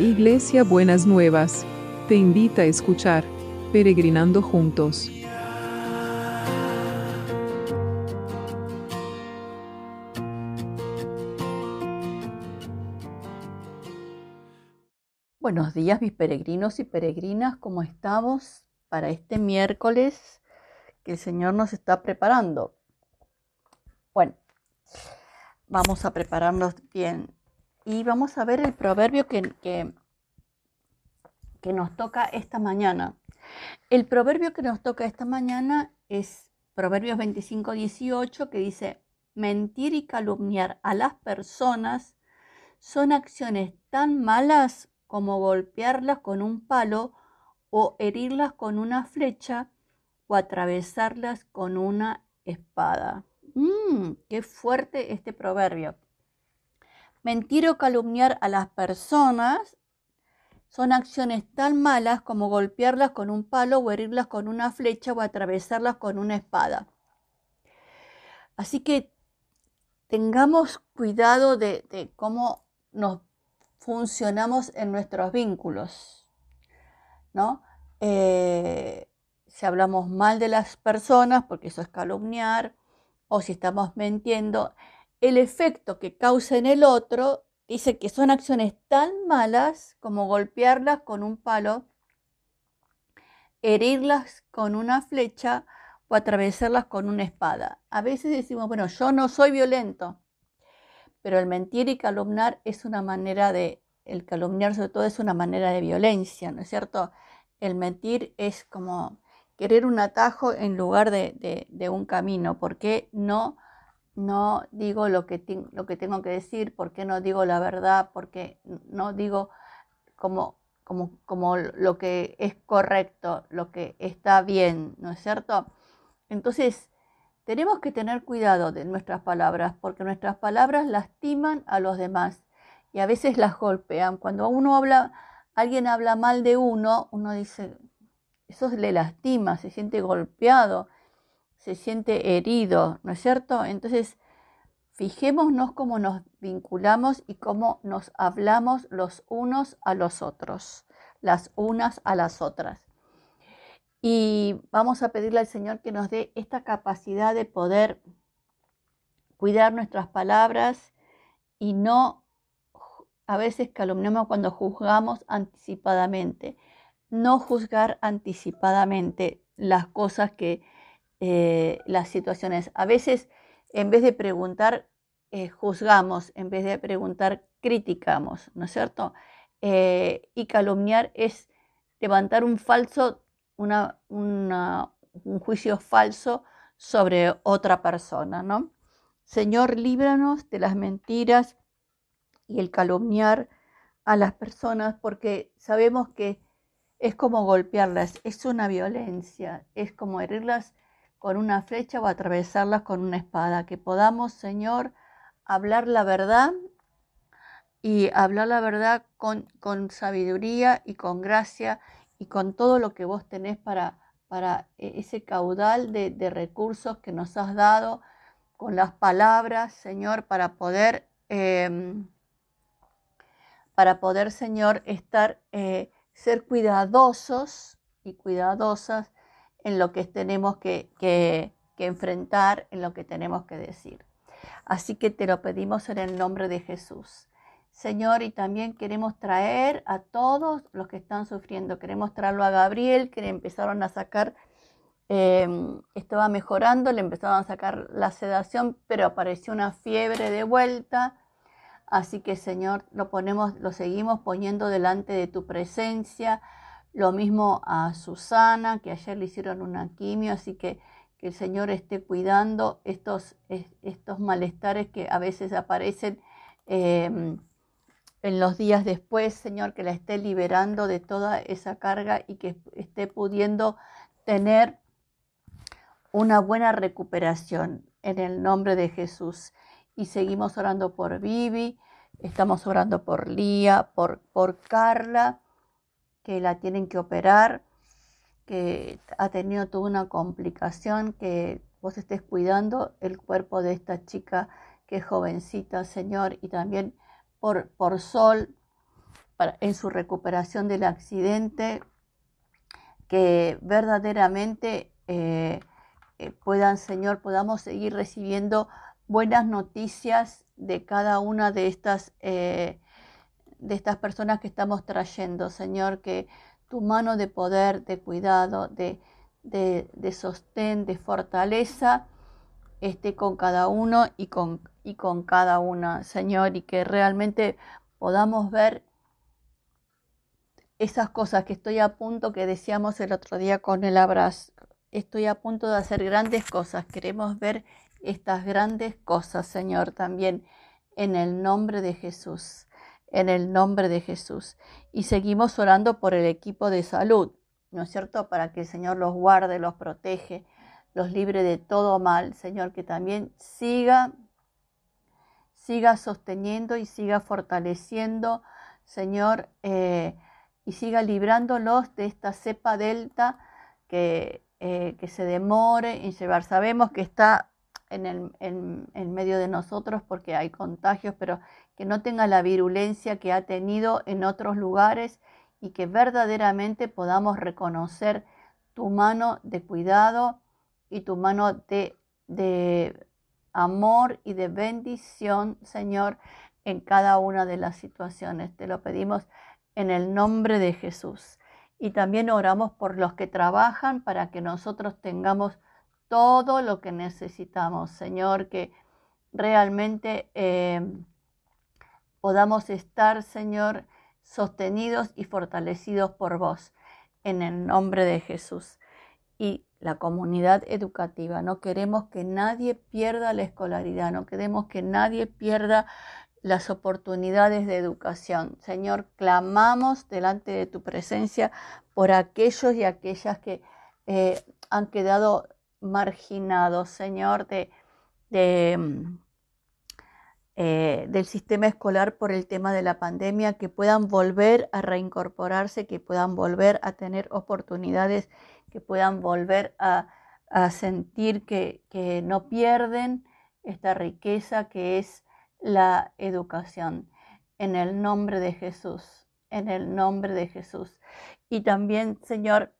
Iglesia Buenas Nuevas, te invita a escuchar Peregrinando Juntos. Buenos días mis peregrinos y peregrinas, ¿cómo estamos para este miércoles que el Señor nos está preparando? Bueno, vamos a prepararnos bien y vamos a ver el proverbio que, que, nos toca esta mañana. El proverbio que nos toca esta mañana es Proverbios 25, 18, que dice, mentir y calumniar a las personas son acciones tan malas como golpearlas con un palo o herirlas con una flecha o atravesarlas con una espada. Mmm, qué fuerte este proverbio. Mentir o calumniar a las personas son acciones tan malas como golpearlas con un palo o herirlas con una flecha o atravesarlas con una espada. Así que tengamos cuidado de, cómo nos funcionamos en nuestros vínculos, ¿no? Eh, si hablamos mal de las personas, porque eso es calumniar, o si estamos mintiendo, el efecto que causa en el otro dice que son acciones tan malas como golpearlas con un palo, herirlas con una flecha o atravesarlas con una espada. A veces decimos, bueno, yo no soy violento, pero el mentir y calumniar es una manera de, el calumniar sobre todo es una manera de violencia, ¿no es cierto? El mentir es como querer un atajo en lugar de, de un camino. ¿Por qué no? No digo lo que, lo que tengo que decir, por qué no digo la verdad, porque no digo como, como, como lo que es correcto, lo que está bien, ¿no es cierto? Entonces, tenemos que tener cuidado de nuestras palabras, porque nuestras palabras lastiman a los demás y a veces las golpean. Cuando uno habla, alguien habla mal de uno, uno dice, eso le lastima, se siente golpeado se siente herido, ¿no es cierto? Entonces, fijémonos cómo nos vinculamos y cómo nos hablamos los unos a los otros, las unas a las otras. Y vamos a pedirle al Señor que nos dé esta capacidad de poder cuidar nuestras palabras y no a veces calumniamos cuando juzgamos anticipadamente. No juzgar anticipadamente las cosas que eh, las situaciones. A veces, en vez de preguntar, eh, juzgamos, en vez de preguntar, criticamos, ¿no es cierto? Eh, y calumniar es levantar un falso, un juicio falso sobre otra persona, ¿no? Señor, líbranos de las mentiras y el calumniar a las personas porque sabemos que es como golpearlas, es una violencia, es como herirlas con una flecha o atravesarlas con una espada. Que podamos, Señor, hablar la verdad y hablar la verdad con, con sabiduría y con gracia y con todo lo que vos tenés para, para e, ese caudal de, recursos que nos has dado, con las palabras, Señor, para poder, em, para poder, Señor, estar, eh, ser cuidadosos y cuidadosas en lo que tenemos que, enfrentar, en lo que tenemos que decir. Así que te lo pedimos en el nombre de Jesús. Señor, y también queremos traer a todos los que están sufriendo. Queremos traerlo a Gabriel, que le empezaron a sacar, em, estaba mejorando, le empezaron a sacar la sedación, pero apareció una fiebre de vuelta. Así que, Señor, lo ponemos, lo seguimos poniendo delante de tu presencia lo mismo a Susana, que ayer le hicieron una quimio, así que que el Señor esté cuidando estos, estos malestares que a veces aparecen em, en los días después, Señor, que la esté liberando de toda esa carga y que esté pudiendo tener una buena recuperación en el nombre de Jesús. Y seguimos orando por Vivi, estamos orando por Lía, por, por Carla que la tienen que operar, que ha tenido toda una complicación, que vos estés cuidando el cuerpo de esta chica que es jovencita, Señor, y también por, por Sol, en su recuperación del accidente, que verdaderamente eh, eh, puedan, Señor, podamos seguir recibiendo buenas noticias de cada una de estas, eh, de estas personas que estamos trayendo, Señor, que tu mano de poder, de cuidado, de, de, sostén, de fortaleza, esté con cada uno y con, y con cada una, Señor, y que realmente podamos ver esas cosas que estoy a punto, que decíamos el otro día con el abrazo, estoy a punto de hacer grandes cosas, queremos ver estas grandes cosas, Señor, también en el nombre de Jesús, en el nombre de Jesús. Y seguimos orando por el equipo de salud, ¿no es cierto? Para que el Señor los guarde, los protege, los libre de todo mal, Señor, que también siga, siga sosteniendo y siga fortaleciendo, Señor, eh, y siga librándolos de esta cepa delta que, eh, que se demore en llevar. Sabemos que está en, el, en, medio de nosotros porque hay contagios, pero que no tenga la virulencia que ha tenido en otros lugares y que verdaderamente podamos reconocer tu mano de cuidado y tu mano de, de amor y de bendición, Señor, en cada una de las situaciones. Te lo pedimos en el nombre de Jesús. Y también oramos por los que trabajan para que nosotros tengamos todo lo que necesitamos, Señor, que realmente eh, podamos estar, Señor, sostenidos y fortalecidos por vos, en el nombre de Jesús. Y la comunidad educativa, no queremos que nadie pierda la escolaridad, no queremos que nadie pierda las oportunidades de educación. Señor, clamamos delante de tu presencia por aquellos y aquellas que eh, han quedado marginados, Señor, de, mm, eh, del sistema escolar por el tema de la pandemia, que puedan volver a reincorporarse, que puedan volver a tener oportunidades, que puedan volver a, sentir que, que no pierden esta riqueza que es la educación. En el nombre de Jesús, en el nombre de Jesús. Y también, Señor,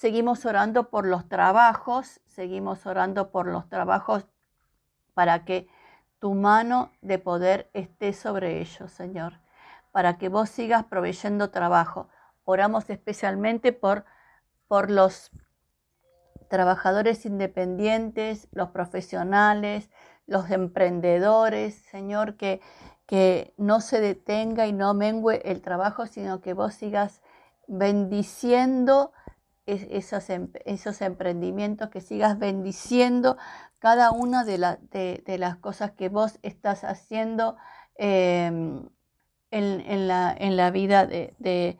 Seguimos orando por los trabajos, seguimos orando por los trabajos para que tu mano de poder esté sobre ellos, Señor, para que vos sigas proveyendo trabajo. Oramos especialmente por, por los trabajadores independientes, los profesionales, los emprendedores, Señor, que, que no se detenga y no mengue el trabajo, sino que vos sigas bendiciendo esos, em, esos emprendimientos, que sigas bendiciendo cada una de, de, las cosas que vos estás haciendo em, en, la, en, la, vida de,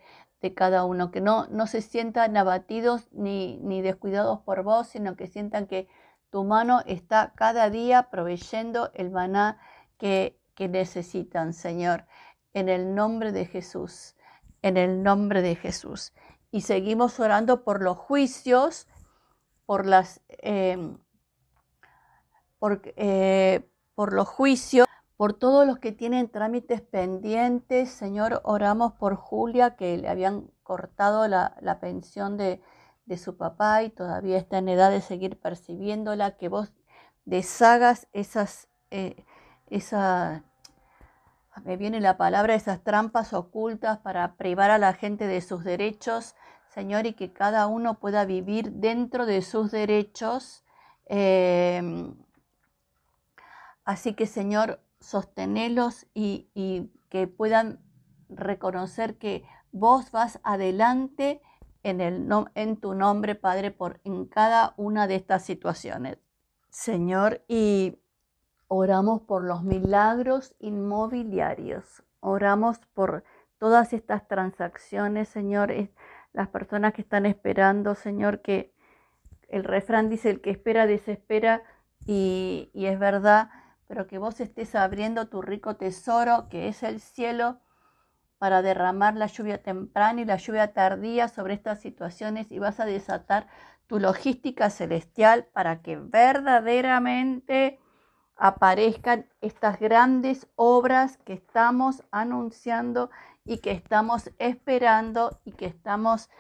cada uno, que no, no se sientan abatidos ni, ni descuidados por vos, sino que sientan que tu mano está cada día proveyendo el maná que, que necesitan, Señor, en el nombre de Jesús, en el nombre de Jesús y seguimos orando por los juicios, por las em, eh, por, los juicios, por todos los que tienen trámites pendientes. Señor, oramos por Julia, que le habían cortado la, pensión de, su papá y todavía está en edad de seguir percibiéndola, que vos deshagas esas, eh, esa, me viene la palabra, esas trampas ocultas para privar a la gente de sus derechos, Señor, y que cada uno pueda vivir dentro de sus derechos. Em, así que, Señor, sostenelos y, que puedan reconocer que vos vas adelante en, el, en tu nombre, Padre, por, en cada una de estas situaciones. Señor, y Oramos por los milagros inmobiliarios. Oramos por todas estas transacciones, Señor. Las personas que están esperando, Señor, que el refrán dice, el que espera desespera y, y es verdad, pero que vos estés abriendo tu rico tesoro, que es el cielo, para derramar la lluvia temprana y la lluvia tardía sobre estas situaciones y vas a desatar tu logística celestial para que verdaderamente aparezcan estas grandes obras que estamos anunciando y que estamos esperando y que estamos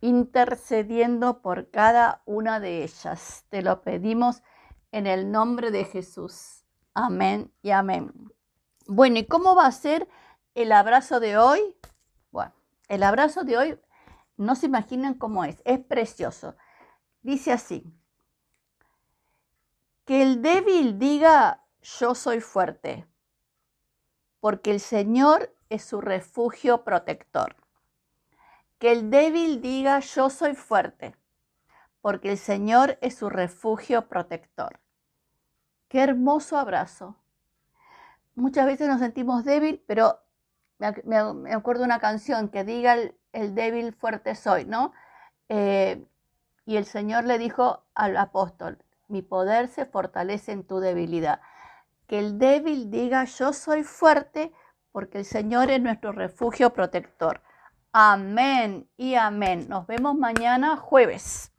intercediendo por cada una de ellas. Te lo pedimos en el nombre de Jesús. Amén y amén. Bueno, ¿y cómo va a ser el abrazo de hoy? Bueno, el abrazo de hoy no se imaginan cómo es, es precioso. Dice así, que el débil diga, yo soy fuerte, porque el Señor es su refugio protector. Que el débil diga, yo soy fuerte, porque el Señor es su refugio protector. Qué hermoso abrazo. Muchas veces nos sentimos débil, pero me, acuerdo de una canción que diga el, débil fuerte soy, ¿no? Eh, y el Señor le dijo al apóstol, mi poder se fortalece en tu debilidad. Que el débil diga, yo soy fuerte porque el Señor es nuestro refugio protector. Amén y amén. Nos vemos mañana jueves.